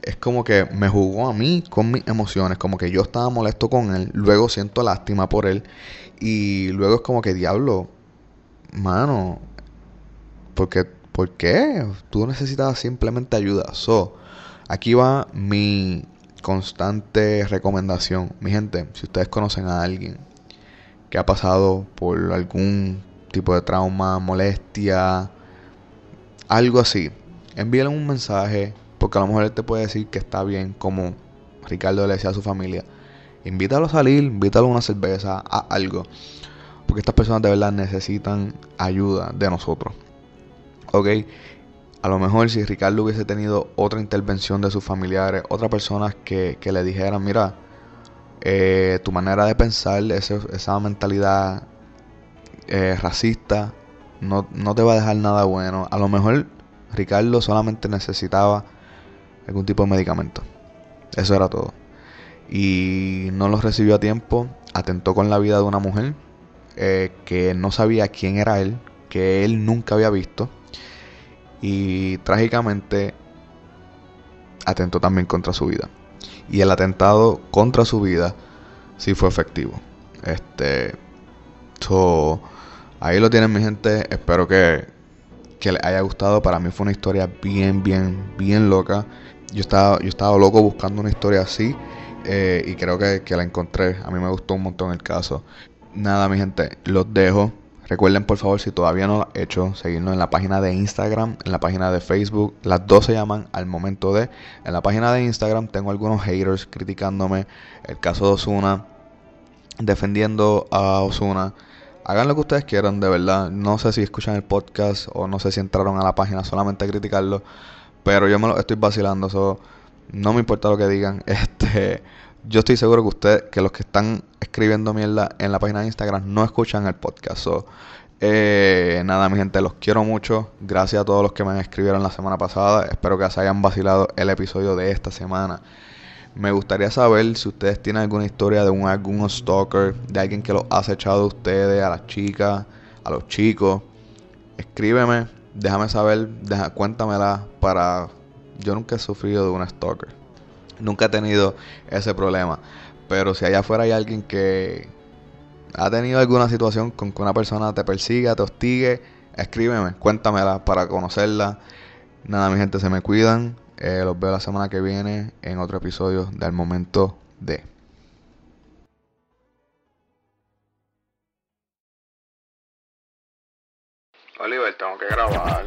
es como que me jugó a mí con mis emociones, como que yo estaba molesto con él, luego siento lástima por él y luego es como que diablo, mano, porque ¿por qué? Tú necesitabas simplemente ayuda. So, aquí va mi constante recomendación. Mi gente, si ustedes conocen a alguien que ha pasado por algún tipo de trauma, molestia, algo así, envíale un mensaje, porque a lo mejor él te puede decir que está bien, como Ricardo le decía a su familia. Invítalo a salir, invítalo a una cerveza, a algo. Porque estas personas de verdad necesitan ayuda de nosotros. Ok, a lo mejor si Ricardo hubiese tenido otra intervención de sus familiares, otras personas que, que le dijeran, mira, eh, tu manera de pensar, esa mentalidad eh, racista, no, no te va a dejar nada bueno. A lo mejor Ricardo solamente necesitaba algún tipo de medicamento. Eso era todo. Y no lo recibió a tiempo. Atentó con la vida de una mujer eh, que no sabía quién era él, que él nunca había visto. Y trágicamente atentó también contra su vida. Y el atentado contra su vida sí fue efectivo. Este. ahí lo tienen mi gente. Espero que, que les haya gustado. Para mí fue una historia bien, bien, bien loca. Yo estaba, yo estaba loco buscando una historia así. Eh, y creo que, que la encontré. A mí me gustó un montón el caso. Nada, mi gente, los dejo. Recuerden, por favor, si todavía no lo han hecho, seguirnos en la página de Instagram, en la página de Facebook. Las dos se llaman al momento de. En la página de Instagram tengo algunos haters criticándome. El caso de Osuna, defendiendo a Osuna. Hagan lo que ustedes quieran, de verdad. No sé si escuchan el podcast o no sé si entraron a la página solamente a criticarlo. Pero yo me lo estoy vacilando. eso no me importa lo que digan. [LAUGHS] Este yo estoy seguro que ustedes, que los que están escribiendo mierda en la página de Instagram no escuchan el podcast. eh, nada, mi gente, los quiero mucho. Gracias a todos los que me escribieron la semana pasada. Espero que se hayan vacilado el episodio de esta semana. Me gustaría saber si ustedes tienen alguna historia de un algún stalker, de alguien que los ha acechado a ustedes, a las chicas, a los chicos. Escríbeme, déjame saber, cuéntamela para... Yo nunca he sufrido de un stalker. Nunca he tenido ese problema. Pero si allá afuera hay alguien que ha tenido alguna situación con que una persona te persiga, te hostigue, escríbeme, cuéntamela para conocerla. Nada, mi gente, se me cuidan. Eh, los veo la semana que viene en otro episodio del momento de. Oliver, tengo que grabar.